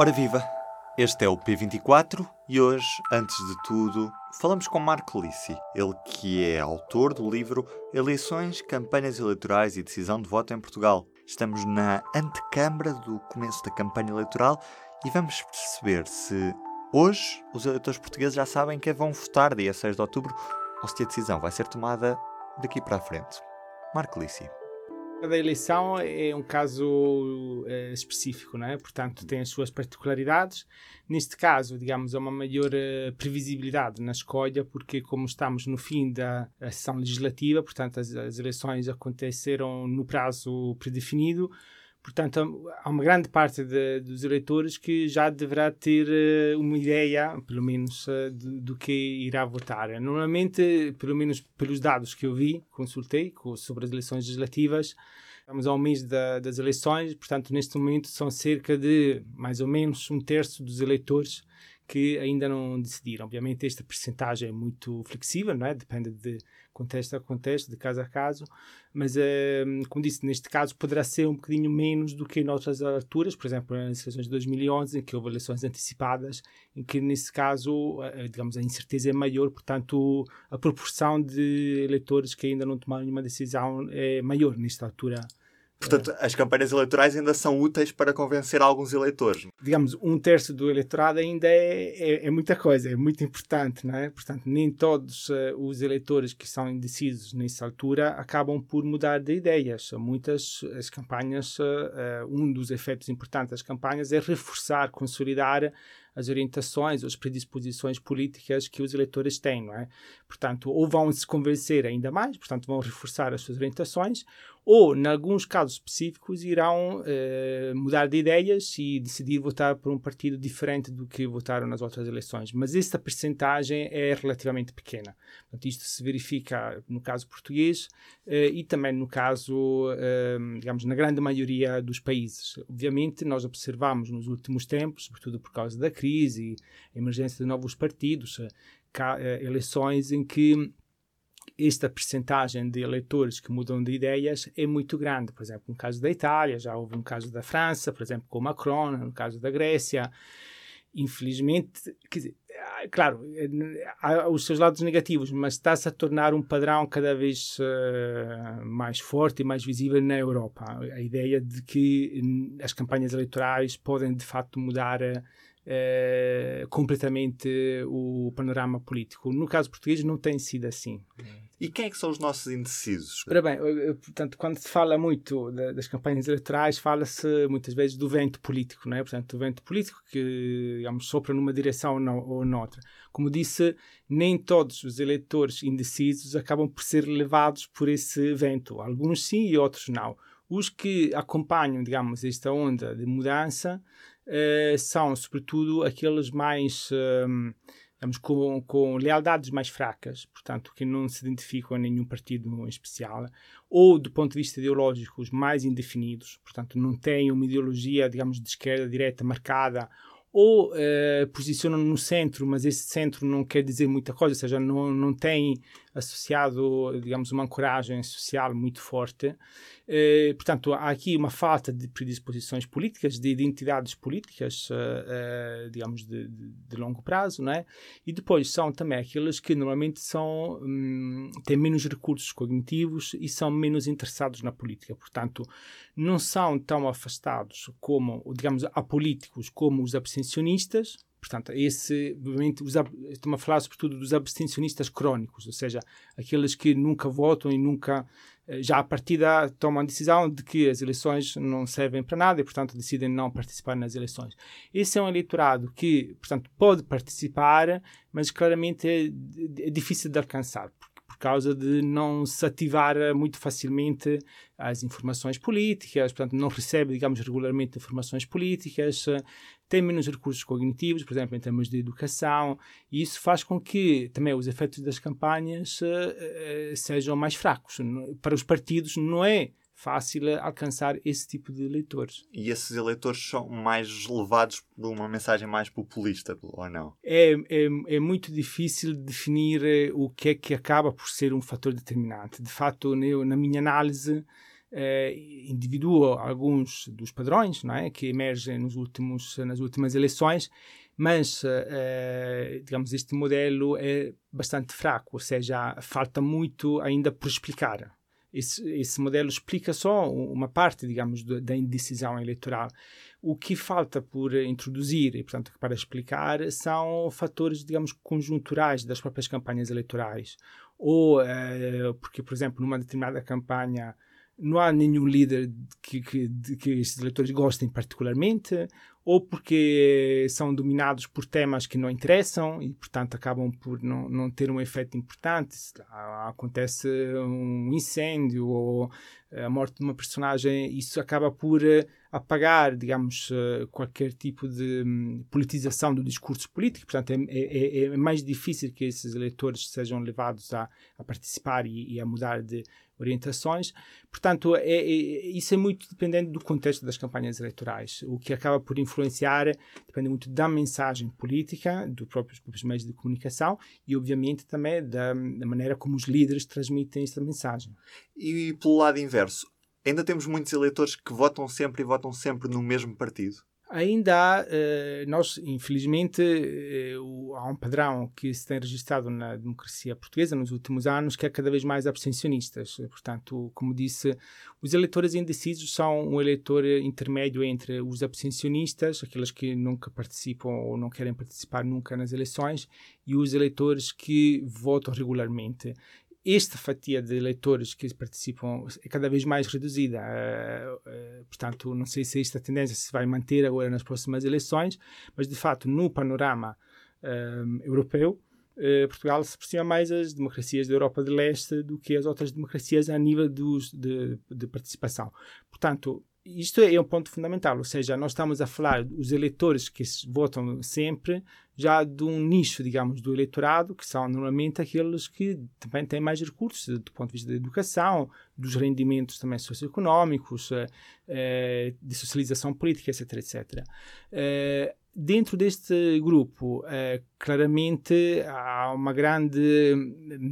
Ora viva! Este é o P24 e hoje, antes de tudo, falamos com Marco Lissi, ele que é autor do livro Eleições, Campanhas Eleitorais e Decisão de Voto em Portugal. Estamos na antecâmara do começo da campanha eleitoral e vamos perceber se hoje os eleitores portugueses já sabem que vão votar dia 6 de outubro ou se a decisão vai ser tomada daqui para a frente. Marco Lissi. Cada eleição é um caso é, específico, não é? Portanto, tem as suas particularidades. Neste caso, digamos, há uma maior uh, previsibilidade na escolha, porque como estamos no fim da sessão legislativa, portanto, as, as eleições aconteceram no prazo predefinido, Portanto, há uma grande parte de, dos eleitores que já deverá ter uh, uma ideia, pelo menos, uh, do, do, que irá votar. Normalmente, pelo menos pelos dados que eu vi, consultei sobre as eleições legislativas, estamos ao mês da, das eleições, portanto, neste momento são cerca de mais ou menos um terço dos eleitores que ainda não decidiram. Obviamente, esta percentagem é muito flexível, não é? Depende de contexto a contexto, de caso a caso, mas, eh, como disse, neste caso poderá ser um bocadinho menos do que em outras alturas, por exemplo, nas eleições de 2011, em que houve eleições antecipadas, em que, nesse caso, digamos, a incerteza é maior, portanto, a proporção de eleitores que ainda não tomaram nenhuma decisão é maior nesta altura Portanto, as campanhas eleitorais ainda são úteis para convencer alguns eleitores. Digamos, um terço do eleitorado ainda é, é, é muita coisa, é muito importante, não é? Portanto, nem todos uh, os eleitores que são indecisos nessa altura acabam por mudar de ideias. Muitas as campanhas, uh, um dos efeitos importantes das campanhas é reforçar, consolidar as orientações, as predisposições políticas que os eleitores têm, não é? Portanto, ou vão se convencer ainda mais, portanto, vão reforçar as suas orientações, ou, em alguns casos específicos, irão eh, mudar de ideias e decidir votar por um partido diferente do que votaram nas outras eleições. Mas esta percentagem é relativamente pequena. Portanto, isto se verifica no caso português eh, e também no caso, eh, digamos, na grande maioria dos países. Obviamente, nós observamos nos últimos tempos, sobretudo por causa da crise, a emergência de novos partidos, eleições em que esta percentagem de eleitores que mudam de ideias é muito grande. Por exemplo, no caso da Itália, já houve um caso da França, por exemplo, com Macron, no caso da Grécia. Infelizmente, quer dizer, ah, claro, há os seus lados negativos, mas está-se a tornar um padrão cada vez uh, mais forte e mais visível na Europa. A ideia de que hum, as campanhas eleitorais podem, de facto, mudar. Uh, completamente o panorama político. No caso português não tem sido assim. E quem é que são os nossos indecisos? Ora bem, portanto, quando se fala muito das campanhas eleitorais, fala-se muitas vezes do vento político, não é? Portanto, do vento político que, digamos, sopra numa direção ou noutra. Como disse, nem todos os eleitores indecisos acabam por ser levados por esse vento. Alguns sim e outros não. Os que acompanham, digamos, esta onda de mudança uh, são, sobretudo, aqueles mais, uh, digamos, com, com lealdades mais fracas, portanto, que não se identificam a nenhum partido em especial, ou, do ponto de vista ideológico, os mais indefinidos, portanto, não têm uma ideologia, digamos, de esquerda direta marcada ou uh, posicionam no centro, mas esse centro não quer dizer muita coisa, ou seja, não, não tem associado, digamos, uma ancoragem social muito forte. Uh, portanto, há aqui uma falta de predisposições políticas, de identidades políticas, uh, digamos, de, de, longo prazo, não é? E depois são também aqueles que normalmente são, um, têm menos recursos cognitivos e são menos interessados na política. Portanto, não são tão afastados como, digamos, apolíticos como os abstencionistas, Portanto, esse, obviamente, estamos a falar sobretudo dos abstencionistas crónicos, ou seja, aqueles que nunca votam e nunca, eh, já a partida, tomam a decisão de que as eleições não servem para nada e, portanto, decidem não participar nas eleições. Esse é um eleitorado que, portanto, pode participar, mas claramente é, é difícil de alcançar, por causa de não se ativar muito facilmente as informações políticas, portanto, não recebe, digamos, regularmente informações políticas, tem menos recursos cognitivos, por exemplo, em termos de educação, e isso faz com que também os efeitos das campanhas uh, uh, sejam mais fracos. Para os partidos não é fácil alcançar esse tipo de eleitores. E esses eleitores são mais levados por uma mensagem mais populista, ou não? É, é, é muito difícil definir eh, o que é que acaba por ser um fator determinante. De fato, na minha análise, eh, alguns dos padrões não é? que emergem nos últimos, nas últimas eleições, mas, eh, digamos, este modelo é bastante fraco, ou seja, falta muito ainda por explicar. Esse, esse modelo explica só uma parte, digamos, da indecisão eleitoral. O que falta por introduzir e, portanto, para explicar são fatores, digamos, conjunturais das próprias campanhas eleitorais. Ou eh, porque, por exemplo, numa determinada campanha não há nenhum líder que, que, que estes eleitores gostem particularmente, ou porque são dominados por temas que não interessam e, portanto, acabam por não, não ter um efeito importante. Acontece um incêndio ou a morte de uma personagem, isso acaba por eh, apagar, digamos, eh, qualquer tipo de hum, politização do discurso político. Portanto, é, é, é mais difícil que esses eleitores sejam levados a, a participar e, e a mudar de orientações. Portanto, é, é, isso é muito dependente do contexto das campanhas eleitorais. O que acaba por influenciar depende muito da mensagem política, dos próprios meios de comunicação e, obviamente, também da, da maneira como os líderes transmitem essa mensagem. E pelo lado inverso, ainda temos muitos eleitores que votam sempre e votam sempre no mesmo partido? Ainda há, eh, nós, infelizmente, eh, há um padrão que se tem registrado na democracia portuguesa nos últimos anos, que é cada vez mais abstencionistas. Portanto, como disse, os eleitores indecisos são um eleitor intermédio entre os abstencionistas, aqueles que nunca participam ou não querem participar nunca nas eleições, e os eleitores que votam regularmente esta fatia de eleitores que participam é cada vez mais reduzida. Uh, uh, portanto, não sei se esta tendência se vai manter agora nas próximas eleições, mas de fato, no panorama uh, europeu, Portugal se aproxima mais às democracias da Europa de Leste do que as outras democracias a nível dos, de, de participação. Portanto, isto é um ponto fundamental, ou seja, nós estamos a falar dos eleitores que votam sempre já de um nicho, digamos, do eleitorado, que são normalmente aqueles que também têm mais recursos do ponto de vista da educação, dos rendimentos também socioeconómicos, eh, eh, de socialização política, etc, etc. Eh, dentro deste grupo, claramente há uma grande,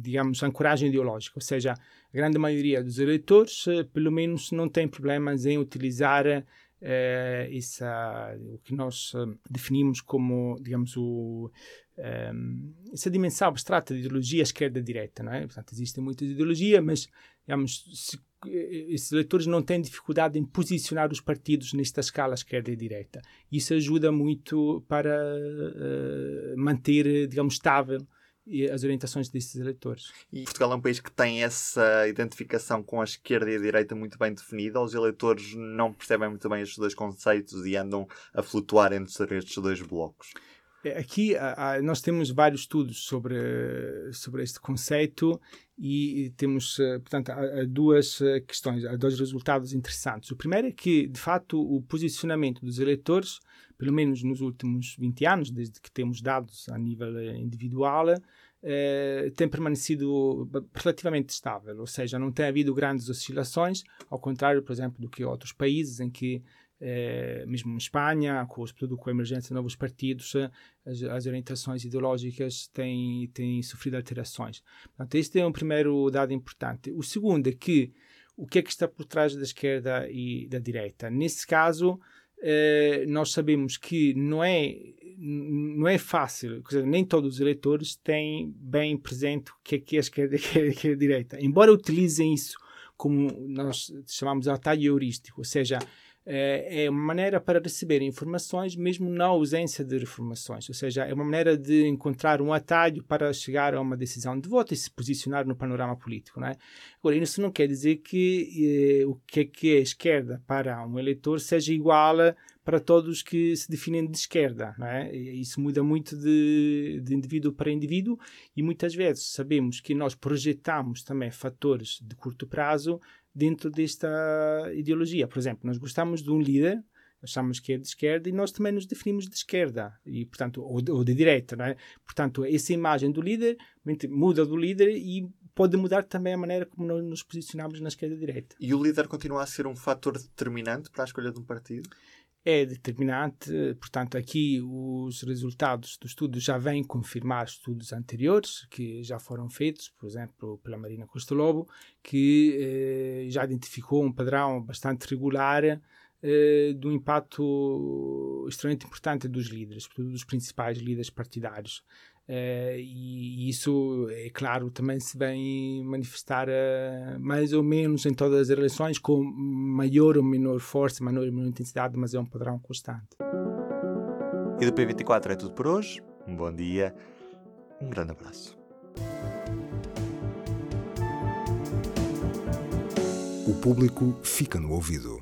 digamos, ancoragem ideológica, ou seja, a grande maioria dos eleitores, eh, pelo menos, não tem problemas em utilizar eh, essa, o que nós eh, definimos como, digamos, o, um, essa dimensão abstrata de ideologia esquerda-direita, não é? Portanto, existem muitas ideologias, mas, digamos, se, esses eleitores não têm dificuldade em posicionar os partidos nesta escala esquerda direita. Isso ajuda muito para uh, manter, digamos, estável e as orientações desses eleitores. E Portugal é um país que tem essa identificação com a esquerda e a direita muito bem definida. Os eleitores não percebem muito bem estes dois conceitos e andam a flutuar entre estes dois blocos. É, aqui nós temos vários estudos sobre, sobre este conceito e temos, eh, portanto, há, duas eh, questões, há dois resultados interessantes. O primeiro é que, de facto, o posicionamento dos eleitores pelo menos nos últimos 20 anos, desde que temos dados a nível eh, individual, eh, tem permanecido relativamente estável, ou seja, não tem havido grandes oscilações, ao contrário, por exemplo, do que outros países em que eh, mesmo em Espanha, com, sobretudo com a emergência de novos partidos, eh, as, as, orientações ideológicas têm, têm sofrido alterações. Portanto, este é um primeiro dado importante. O segundo é que o que é que está por trás da esquerda e da direita? Nesse caso, Uh, nós sabemos que não é, não é fácil, dizer, nem todos os eleitores têm bem presente o que é que é a esquerda e o que é a direita. Embora utilizem isso como nós chamamos de atalho heurístico, ou seja, é, é uma maneira para receber informações mesmo na ausência de informações, ou seja, é uma maneira de encontrar um atalho para chegar a uma decisão de voto e se posicionar no panorama político. Não é? Agora, isso não quer dizer que eh, o que é que é esquerda para um eleitor seja igual para todos que se definem de esquerda. Não é? Isso muda muito de, de indivíduo para indivíduo e muitas vezes sabemos que nós projetamos também fatores de curto prazo dentro desta ideologia. Por exemplo, nós gostamos de um líder, achamos que é de esquerda e nós também nos definimos de esquerda e portanto ou de, ou de direita, não é? Portanto, essa imagem do líder muda do líder e pode mudar também a maneira como nós nos posicionamos na esquerda-direita. E o líder continua a ser um fator determinante para a escolha de um partido? É determinante. Portanto, aqui os resultados do estudo já vêm confirmar estudos anteriores que já foram feitos, por exemplo, pela Marina Costa Lobo, que eh, já identificou um padrão bastante regular eh, do impacto extremamente importante dos líderes, dos principais líderes partidários. Uh, e isso, é claro, também se vem manifestar uh, mais ou menos em todas as eleições, com maior ou menor força, maior ou menor intensidade, mas é um padrão constante. E do P24 é tudo por hoje. Um bom dia, um grande abraço. O público fica no ouvido.